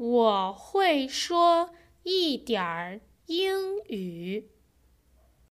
我会说一点儿英语。